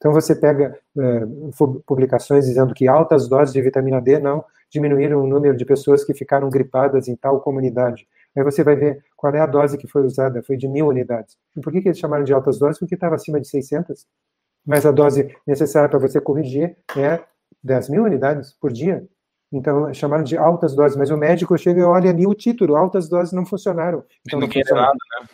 Então você pega uh, publicações dizendo que altas doses de vitamina D não diminuíram o número de pessoas que ficaram gripadas em tal comunidade. Aí você vai ver qual é a dose que foi usada, foi de mil unidades. E por que, que eles chamaram de altas doses? Porque estava acima de 600. Mas a dose necessária para você corrigir é 10 mil unidades por dia. Então, chamaram de altas doses, mas o médico chega e olha ali o título, altas doses não funcionaram. Então, não, não nada, né?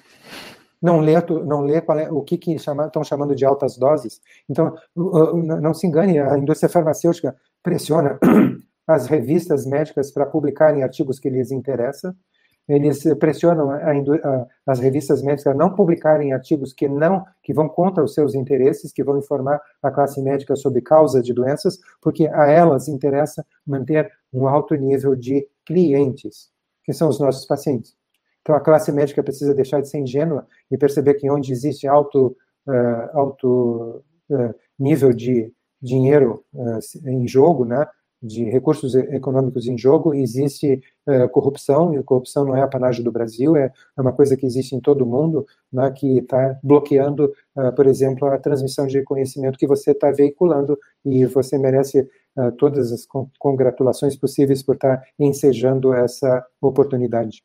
Não lê, não lê é, o que, que chama, estão chamando de altas doses. Então, não se engane, a indústria farmacêutica pressiona as revistas médicas para publicarem artigos que lhes interessam, eles pressionam a, a, as revistas médicas a não publicarem artigos que não que vão contra os seus interesses, que vão informar a classe médica sobre causas de doenças, porque a elas interessa manter um alto nível de clientes, que são os nossos pacientes. Então a classe médica precisa deixar de ser ingênua e perceber que onde existe alto uh, alto uh, nível de dinheiro uh, em jogo, né, de recursos econômicos em jogo, existe corrupção, e corrupção não é apanágio do Brasil, é, é uma coisa que existe em todo o mundo, né, que está bloqueando, por exemplo, a transmissão de conhecimento que você está veiculando, e você merece todas as congratulações possíveis por estar tá ensejando essa oportunidade.